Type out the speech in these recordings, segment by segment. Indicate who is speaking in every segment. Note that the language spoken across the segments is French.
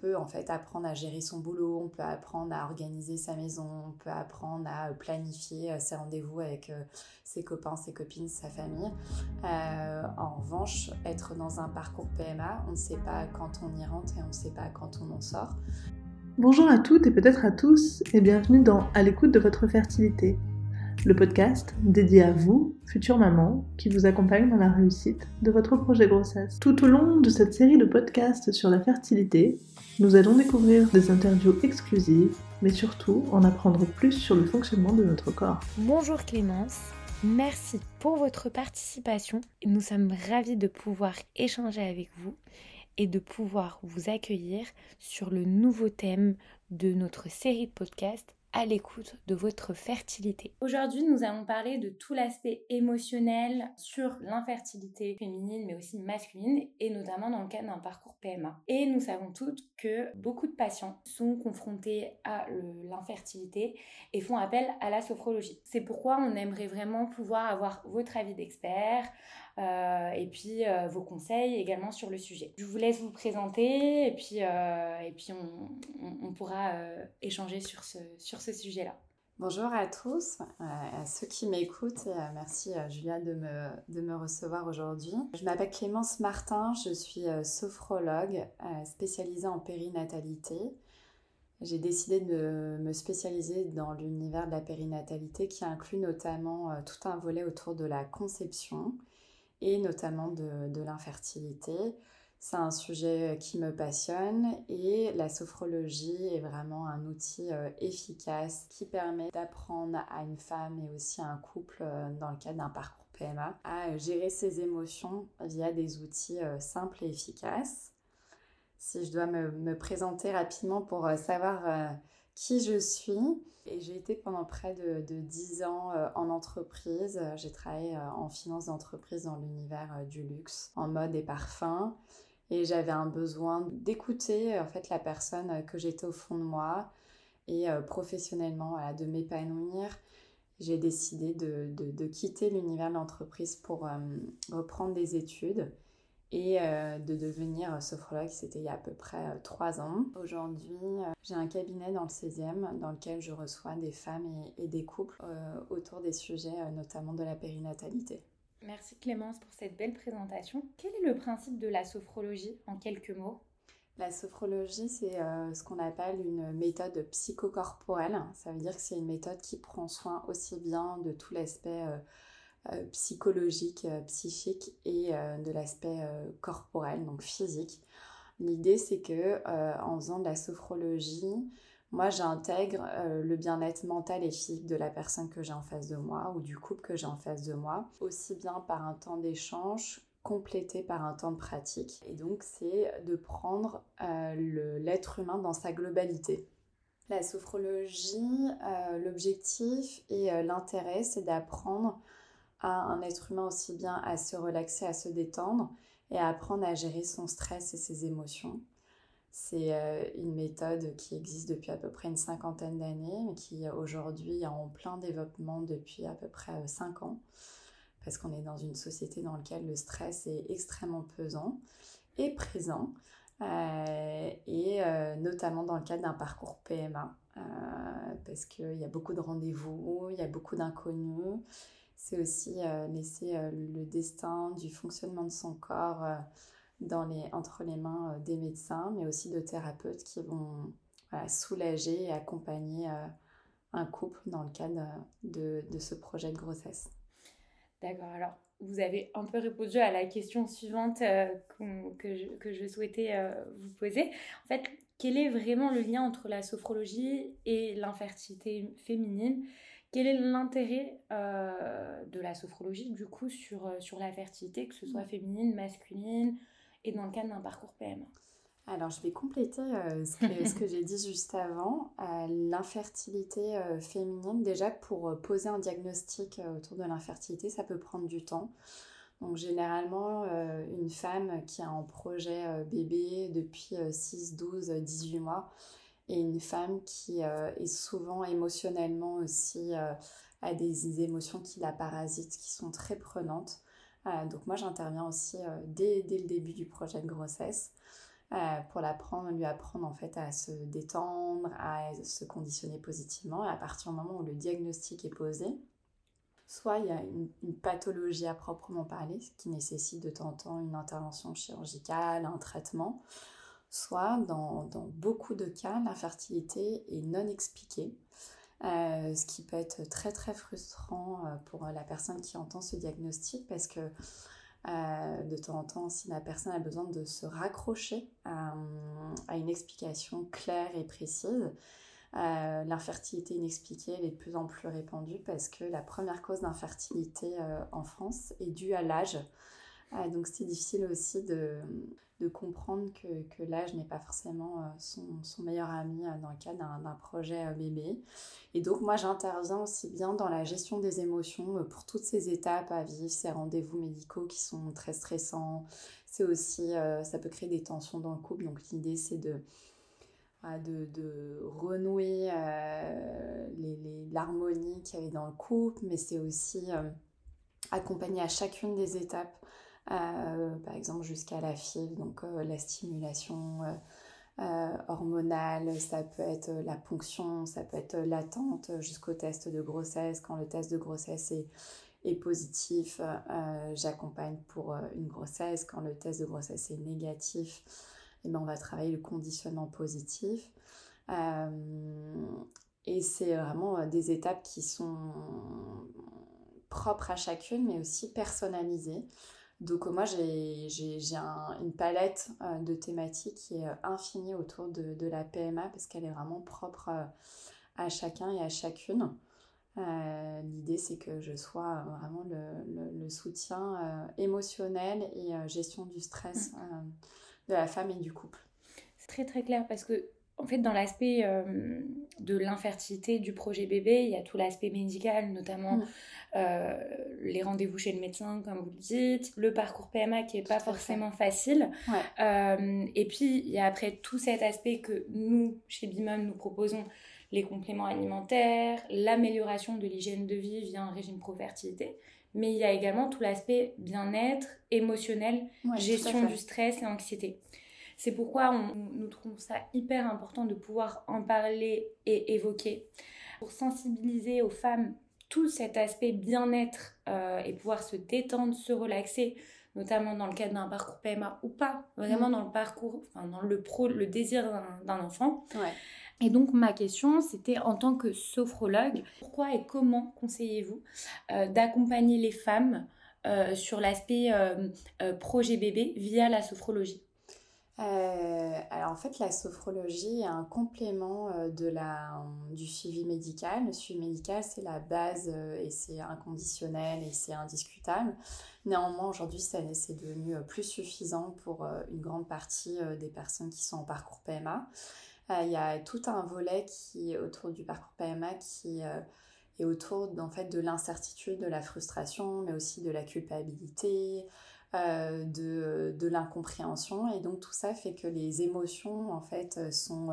Speaker 1: peut en fait apprendre à gérer son boulot, on peut apprendre à organiser sa maison, on peut apprendre à planifier ses rendez-vous avec ses copains, ses copines, sa famille. en revanche, être dans un parcours PMA, on ne sait pas quand on y rentre et on ne sait pas quand on en sort.
Speaker 2: Bonjour à toutes et peut-être à tous et bienvenue dans À l'écoute de votre fertilité, le podcast dédié à vous, future maman, qui vous accompagne dans la réussite de votre projet grossesse. Tout au long de cette série de podcasts sur la fertilité, nous allons découvrir des interviews exclusives, mais surtout en apprendre plus sur le fonctionnement de notre corps.
Speaker 3: Bonjour Clémence, merci pour votre participation. Nous sommes ravis de pouvoir échanger avec vous et de pouvoir vous accueillir sur le nouveau thème de notre série de podcasts à l'écoute de votre fertilité. Aujourd'hui, nous allons parler de tout l'aspect émotionnel sur l'infertilité féminine mais aussi masculine et notamment dans le cadre d'un parcours PMA. Et nous savons toutes que beaucoup de patients sont confrontés à l'infertilité et font appel à la sophrologie. C'est pourquoi on aimerait vraiment pouvoir avoir votre avis d'expert, et puis euh, vos conseils également sur le sujet. Je vous laisse vous présenter et puis, euh, et puis on, pourra échanger sur ce, sur ce sujet-là.
Speaker 1: Bonjour à tous, à ceux qui m'écoutent et merci Julia de me, de me recevoir aujourd'hui. Je m'appelle Clémence Martin, je suis sophrologue spécialisée en périnatalité. J'ai décidé de me spécialiser dans l'univers de la périnatalité qui inclut notamment tout un volet autour de la conception et notamment de, l'infertilité. C'est un sujet qui me passionne et la sophrologie est vraiment un outil euh, efficace qui permet d'apprendre à une femme et aussi à un couple euh, dans le cadre d'un parcours PMA à gérer ses émotions via des outils euh, simples et efficaces. Si je dois me, me présenter rapidement pour savoir qui je suis. J'ai été pendant près de, de 10 ans euh, en entreprise. J'ai travaillé euh, en finance d'entreprise dans l'univers euh, du luxe, en mode et parfum. Et j'avais un besoin d'écouter en fait la personne que j'étais au fond de moi et professionnellement de m'épanouir. J'ai décidé de, de quitter l'univers de l'entreprise pour reprendre des études et euh, de devenir sophrologue, c'était il y a à peu près euh, trois ans. Aujourd'hui, euh, j'ai un cabinet dans le 16e dans lequel je reçois des femmes et, des couples autour des sujets notamment de la périnatalité.
Speaker 3: Merci Clémence pour cette belle présentation. Quel est le principe de la sophrologie en quelques mots?
Speaker 1: La sophrologie, c'est ce qu'on appelle une méthode psychocorporelle. Ça veut dire que c'est une méthode qui prend soin aussi bien de tout l'aspect euh, psychologique, euh, psychique et euh, de l'aspect corporel, donc physique. L'idée, c'est que en faisant de la sophrologie, moi, j'intègre le bien-être mental et physique de la personne que j'ai en face de moi ou du couple que j'ai en face de moi, aussi bien par un temps d'échange complété par un temps de pratique. Et donc, c'est de prendre l'être humain dans sa globalité. La sophrologie, l'objectif et l'intérêt, c'est d'apprendre à un être humain aussi bien à se relaxer, à se détendre et à apprendre à gérer son stress et ses émotions. C'est euh, une méthode qui existe depuis à peu près une cinquantaine d'années, mais qui aujourd'hui est en plein développement depuis à peu près 5 euh, ans, parce qu'on est dans une société dans laquelle le stress est extrêmement pesant et présent, euh, et notamment dans le cadre d'un parcours PMA, parce qu'il y a beaucoup de rendez-vous, il y a beaucoup d'inconnus, c'est aussi euh, laisser euh, le destin du fonctionnement de son corps euh, dans les, entre les mains des médecins, mais aussi de thérapeutes qui vont soulager et accompagner un couple dans le cadre de, de ce projet de grossesse.
Speaker 3: D'accord, alors vous avez un peu répondu à la question suivante que, je, que, je, souhaitais vous poser. En fait, quel est vraiment le lien entre la sophrologie et l'infertilité féminine? Quel est l'intérêt euh, de la sophrologie, du coup, sur, euh, sur la fertilité, que ce soit féminine, masculine, et dans le cadre d'un parcours PMA
Speaker 1: alors, je vais compléter euh, ce que, ce que j'ai dit juste avant. l'infertilité féminine, déjà, pour poser un diagnostic autour de l'infertilité, ça peut prendre du temps. Donc, généralement, une femme qui a un projet bébé depuis 6, 12, 18 mois, et une femme qui euh, est souvent émotionnellement aussi euh, a des émotions qui la parasitent, qui sont très prenantes. Euh, donc moi j'interviens aussi dès, dès, le début du projet de grossesse. pour l'apprendre, lui apprendre en fait à se détendre, à se conditionner positivement. Et à partir du moment où le diagnostic est posé, soit il y a une, pathologie à proprement parler, qui nécessite de temps en temps une intervention chirurgicale, un traitement, soit dans, beaucoup de cas, l'infertilité est non expliquée. Euh, ce qui peut être très très frustrant euh, pour la personne qui entend ce diagnostic parce que euh, de temps en temps, si la personne a besoin de se raccrocher à, une explication claire et précise, l'infertilité inexpliquée est de plus en plus répandue parce que la première cause d'infertilité en France est due à l'âge. Donc c'est difficile aussi de, de comprendre que, que l'âge n'est pas forcément euh, son, son, meilleur ami euh, dans le cadre d'un projet euh, bébé. Et donc moi j'interviens aussi bien dans la gestion des émotions pour toutes ces étapes à vivre, ces rendez-vous médicaux qui sont très stressants. C'est aussi, ça peut créer des tensions dans le couple. Donc l'idée c'est de, de, de, renouer l'harmonie qu'il y avait dans le couple, mais c'est aussi accompagner à chacune des étapes par exemple jusqu'à la FIV, donc euh, la stimulation euh, hormonale, ça peut être la ponction, ça peut être l'attente jusqu'au test de grossesse. Quand le test de grossesse est, est positif, j'accompagne pour une grossesse. Quand le test de grossesse est négatif, eh ben, on va travailler le conditionnement positif. et c'est vraiment des étapes qui sont propres à chacune, mais aussi personnalisées. Donc moi, j'ai une palette euh, de thématiques qui est euh, infinie autour de, la PMA parce qu'elle est vraiment propre euh, à chacun et à chacune. L'idée, c'est que je sois vraiment le, soutien émotionnel et gestion du stress mmh. de la femme et du couple.
Speaker 3: C'est très très clair parce que en fait, dans l'aspect de l'infertilité du projet bébé, il y a tout l'aspect médical, notamment mm. Euh, les rendez-vous chez le médecin, comme vous le dites, le parcours PMA qui n'est pas forcément facile. Euh, et puis, il y a après tout cet aspect que nous, chez Bimum, nous proposons les compléments alimentaires, l'amélioration de l'hygiène de vie via un régime pro-fertilité. Mais il y a également tout l'aspect bien-être, émotionnel, gestion du stress et anxiété. C'est pourquoi on, nous trouvons ça hyper important de pouvoir en parler et évoquer pour sensibiliser aux femmes tout cet aspect bien-être euh, et pouvoir se détendre, se relaxer, notamment dans le cadre d'un parcours PMA ou pas, vraiment mm. dans le parcours, enfin dans le pro, le désir d'un enfant. Et donc ma question, c'était en tant que sophrologue, pourquoi et comment conseillez-vous euh, d'accompagner les femmes euh, sur l'aspect projet bébé via la sophrologie?
Speaker 1: Euh, alors en fait, la sophrologie est un complément euh, de la, du suivi médical. Le suivi médical, c'est la base euh, et c'est inconditionnel et c'est indiscutable. Néanmoins, aujourd'hui, c'est devenu plus suffisant pour une grande partie des personnes qui sont en parcours PMA. Il y a tout un volet qui autour du parcours PMA qui est autour en fait, de l'incertitude, de la frustration, mais aussi de la culpabilité, euh, de, l'incompréhension. Et donc tout ça fait que les émotions, en fait, sont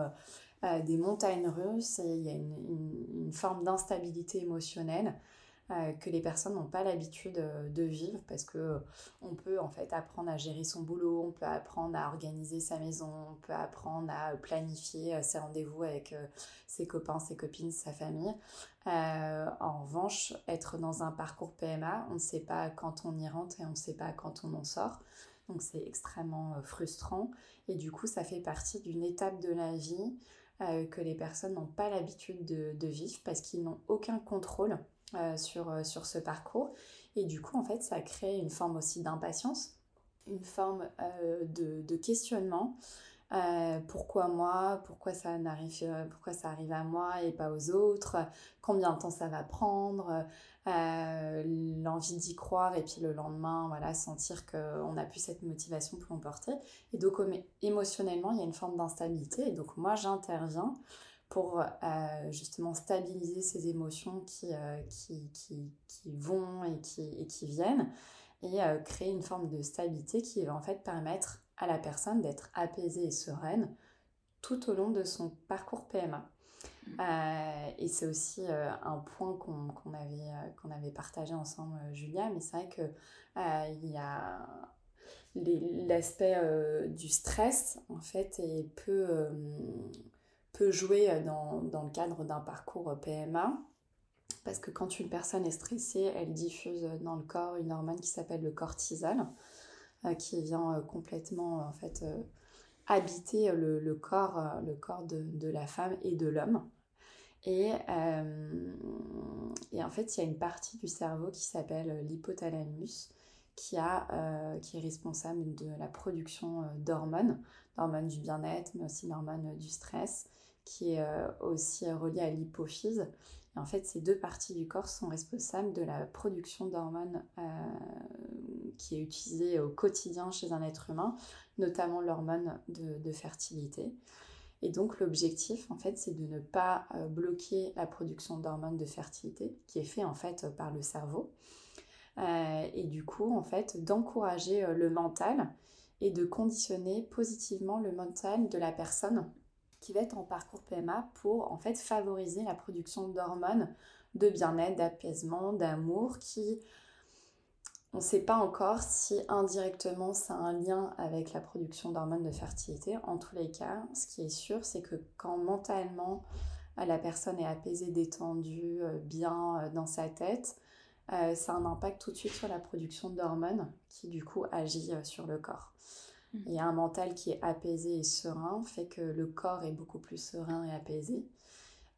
Speaker 1: euh, des montagnes russes il y a une, forme d'instabilité émotionnelle euh, que les personnes n'ont pas l'habitude euh, de vivre parce que euh, on peut en fait apprendre à gérer son boulot, on peut apprendre à organiser sa maison, on peut apprendre à planifier ses rendez-vous avec ses copains, ses copines, sa famille. en revanche, être dans un parcours PMA, on ne sait pas quand on y rentre et on ne sait pas quand on en sort. Donc c'est extrêmement frustrant et du coup ça fait partie d'une étape de la vie que les personnes n'ont pas l'habitude de, de, vivre parce qu'ils n'ont aucun contrôle euh, sur, euh, sur ce parcours. Et du coup, en fait, ça crée une forme aussi d'impatience, une forme euh, de, de, questionnement. pourquoi moi? Pourquoi ça, n'arrive, pourquoi ça arrive à moi et pas aux autres? Combien de temps ça va prendre? L'envie d'y croire et puis le lendemain, voilà, sentir qu'on n'a plus cette motivation pour l'emporter. Et donc, émotionnellement, il y a une forme d'instabilité. Et donc, moi, j'interviens pour euh, justement stabiliser ces émotions qui, euh, qui, qui, qui, vont et qui, et qui viennent et euh, créer une forme de stabilité qui va en fait permettre à la personne d'être apaisée et sereine tout au long de son parcours PMA. Mmh. et c'est aussi un point qu'on avait, qu'on avait partagé ensemble, Julia, mais c'est vrai qu'il y a l'aspect du stress, en fait, et peut, peut jouer dans, dans le cadre d'un parcours PMA. Parce que quand une personne est stressée, elle diffuse dans le corps une hormone qui s'appelle le cortisol, qui vient complètement, en fait, habiter le, corps, le corps de, de, la femme et de l'homme. Et, et, en fait, il y a une partie du cerveau qui s'appelle l'hypothalamus, qui, a, euh, qui est responsable de la production euh, d'hormones, d'hormones du bien-être, mais aussi d'hormones du stress, qui est euh, aussi reliée à l'hypophyse. En fait, ces deux parties du corps sont responsables de la production d'hormones qui est utilisée au quotidien chez un être humain, notamment l'hormone de, fertilité. Et donc l'objectif, en fait, c'est de ne pas bloquer la production d'hormones de fertilité, qui est fait en fait par le cerveau, euh, et du coup, en fait, d'encourager euh, le mental et de conditionner positivement le mental de la personne qui va être en parcours PMA pour en fait favoriser la production d'hormones de bien-être, d'apaisement, d'amour qui on ne sait pas encore si indirectement ça a un lien avec la production d'hormones de fertilité. En tous les cas, ce qui est sûr, c'est que quand mentalement la personne est apaisée, détendue, euh, bien dans sa tête, euh, ça a un impact tout de suite sur la production d'hormones qui du coup agit euh, sur le corps. Et un mental qui est apaisé et serein fait que le corps est beaucoup plus serein et apaisé.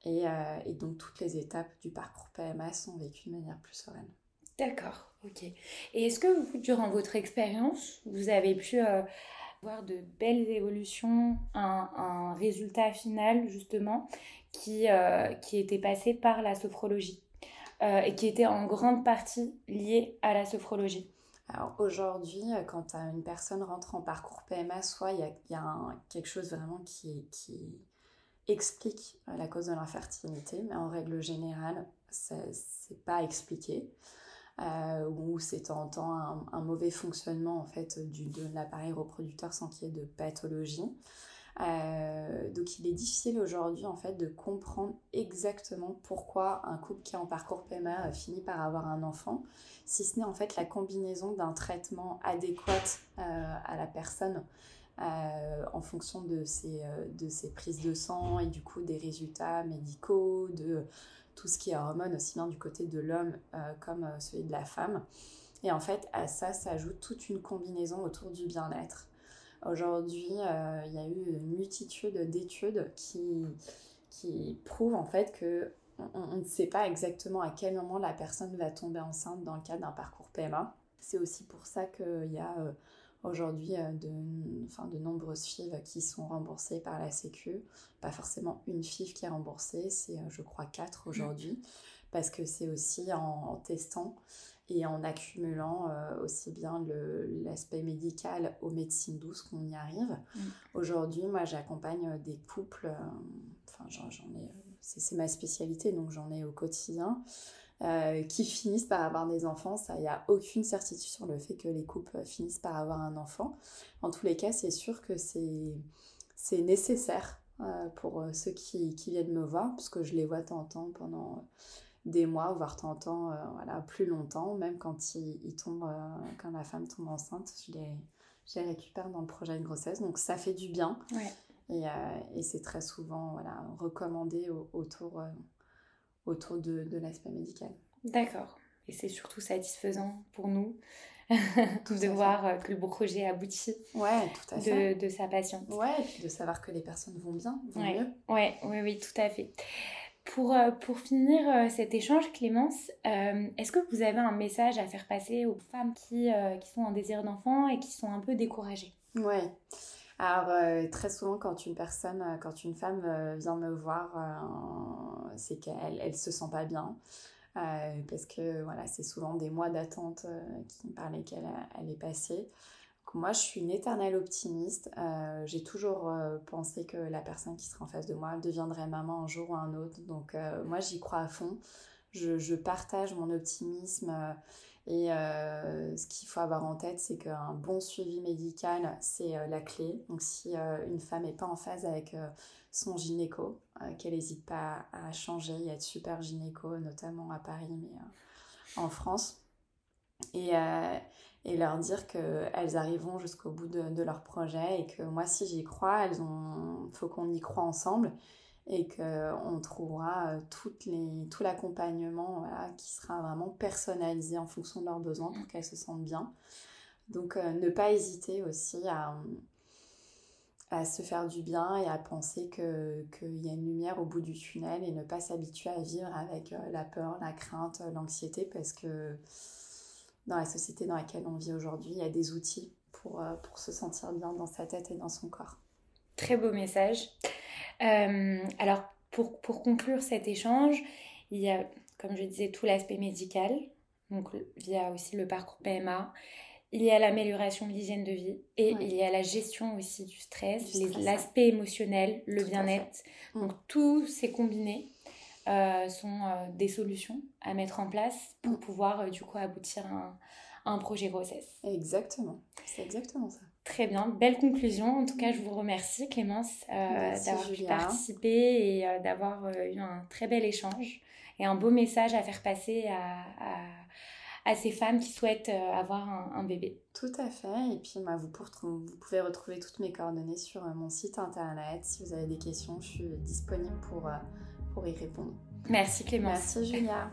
Speaker 1: Et, euh, et donc toutes les étapes du parcours PMA sont vécues de manière plus sereine.
Speaker 3: D'accord, ok. Et est-ce que vous, durant votre expérience, vous avez pu voir de belles évolutions, un, un résultat final justement qui, qui était passé par la sophrologie euh, et qui était en grande partie liée à la sophrologie?
Speaker 1: Alors aujourd'hui, euh, quand une personne rentre en parcours PMA, soit il y a, quelque chose vraiment qui, explique euh, la cause de l'infertilité, mais en règle générale, c'est pas expliqué. ou c'est en temps un, mauvais fonctionnement en fait de l'appareil reproducteur sans qu'il y ait de pathologie. Euh, donc il est difficile aujourd'hui en fait de comprendre exactement pourquoi un couple qui est en parcours PMA finit par avoir un enfant, si ce n'est en fait la combinaison d'un traitement adéquat euh, à la personne euh, en fonction de ses, de ses prises de sang et du coup des résultats médicaux, de tout ce qui est hormones aussi bien du côté de l'homme comme celui de la femme. Et en fait à ça s'ajoute toute une combinaison autour du bien-être. Aujourd'hui, euh, il y a eu une multitude d'études qui, qui prouvent en fait que on, ne sait pas exactement à quel moment la personne va tomber enceinte dans le cadre d'un parcours PMA. C'est aussi pour ça qu'il y a euh, aujourd'hui euh, de, enfin, de nombreuses FIV qui sont remboursées par la Sécu. Pas forcément une FIV qui est remboursée, c'est je crois quatre aujourd'hui, parce que c'est aussi en testant et en accumulant euh, aussi bien l'aspect médical aux médecines douces qu'on y arrive. Aujourd'hui, moi, j'accompagne euh, des couples, euh, enfin, j'en ai, c'est ma spécialité, donc j'en ai au quotidien, qui finissent par avoir des enfants. Il n'y a aucune certitude sur le fait que les couples finissent par avoir un enfant. En tous les cas, c'est sûr que c'est nécessaire pour ceux qui, qui, viennent me voir, parce que je les vois de temps en temps pendant des mois, voire tant temps, euh, voilà, plus longtemps, même quand il, il tombe, euh, quand la femme tombe enceinte, je les, je les, récupère dans le projet de grossesse. Donc ça fait du bien. Et, euh, et c'est très souvent voilà, recommandé autour, autour de, de l'aspect médical.
Speaker 3: D'accord. Et c'est surtout satisfaisant pour nous de voir que le projet aboutit
Speaker 1: ouais, tout à fait.
Speaker 3: De, de sa patiente.
Speaker 1: Ouais, et puis de savoir que les personnes vont bien, vont
Speaker 3: ouais.
Speaker 1: mieux.
Speaker 3: Ouais, oui, oui, tout à fait. Pour, euh, pour finir euh, cet échange, Clémence, euh, est-ce que vous avez un message à faire passer aux femmes qui, qui sont en désir d'enfant et qui sont un peu découragées?
Speaker 1: Ouais. Alors, très souvent, quand une personne, quand une femme vient me voir, c'est qu'elle elle se sent pas bien. parce que voilà, c'est souvent des mois d'attente par lesquels elle est passée moi, je suis une éternelle optimiste. Euh, j'ai toujours euh, pensé que la personne qui serait en face de moi deviendrait maman un jour ou un autre. Donc, euh, moi, j'y crois à fond. Je, partage mon optimisme. et ce qu'il faut avoir en tête, c'est qu'un bon suivi médical, c'est la clé. Donc, si une femme n'est pas en phase avec son gynéco, qu'elle n'hésite pas à changer. Il y a de super gynéco, notamment à Paris, mais en France. Et, et leur dire qu'elles arriveront jusqu'au bout de, leur projet et que moi, si j'y crois, elles ont, faut qu'on y croit ensemble et qu'on trouvera euh, toutes les, tout l'accompagnement qui sera vraiment personnalisé en fonction de leurs besoins pour qu'elles se sentent bien. Donc, euh, ne pas hésiter aussi à, à se faire du bien et à penser qu'il y a une lumière au bout du tunnel et ne pas s'habituer à vivre avec euh, la peur, la crainte, l'anxiété parce que dans la société dans laquelle on vit aujourd'hui, il y a des outils pour, euh, pour se sentir bien dans sa tête et dans son corps.
Speaker 3: Très beau message. Euh, alors, pour, pour, conclure cet échange, il y a, comme je disais, tout l'aspect médical, donc via aussi le parcours PMA. Il y a l'amélioration de l'hygiène de vie et il y a la gestion aussi du stress, l'aspect émotionnel, le bien-être. Mm. Donc tout c'est combiné euh, sont euh, des solutions à mettre en place pour mm. pouvoir euh, du coup aboutir à un, projet grossesse.
Speaker 1: Exactement, c'est exactement ça.
Speaker 3: Très bien, belle conclusion. En tout cas, je vous remercie Clémence d'avoir pu participer et d'avoir eu un très bel échange et un beau message à faire passer à, à, ces femmes qui souhaitent avoir un, bébé.
Speaker 1: Tout à fait. Et puis, bah, vous, vous, pouvez retrouver toutes mes coordonnées sur mon site internet. Si vous avez des questions, je suis disponible pour pour y répondre.
Speaker 3: Merci Clémence.
Speaker 1: Merci Julia.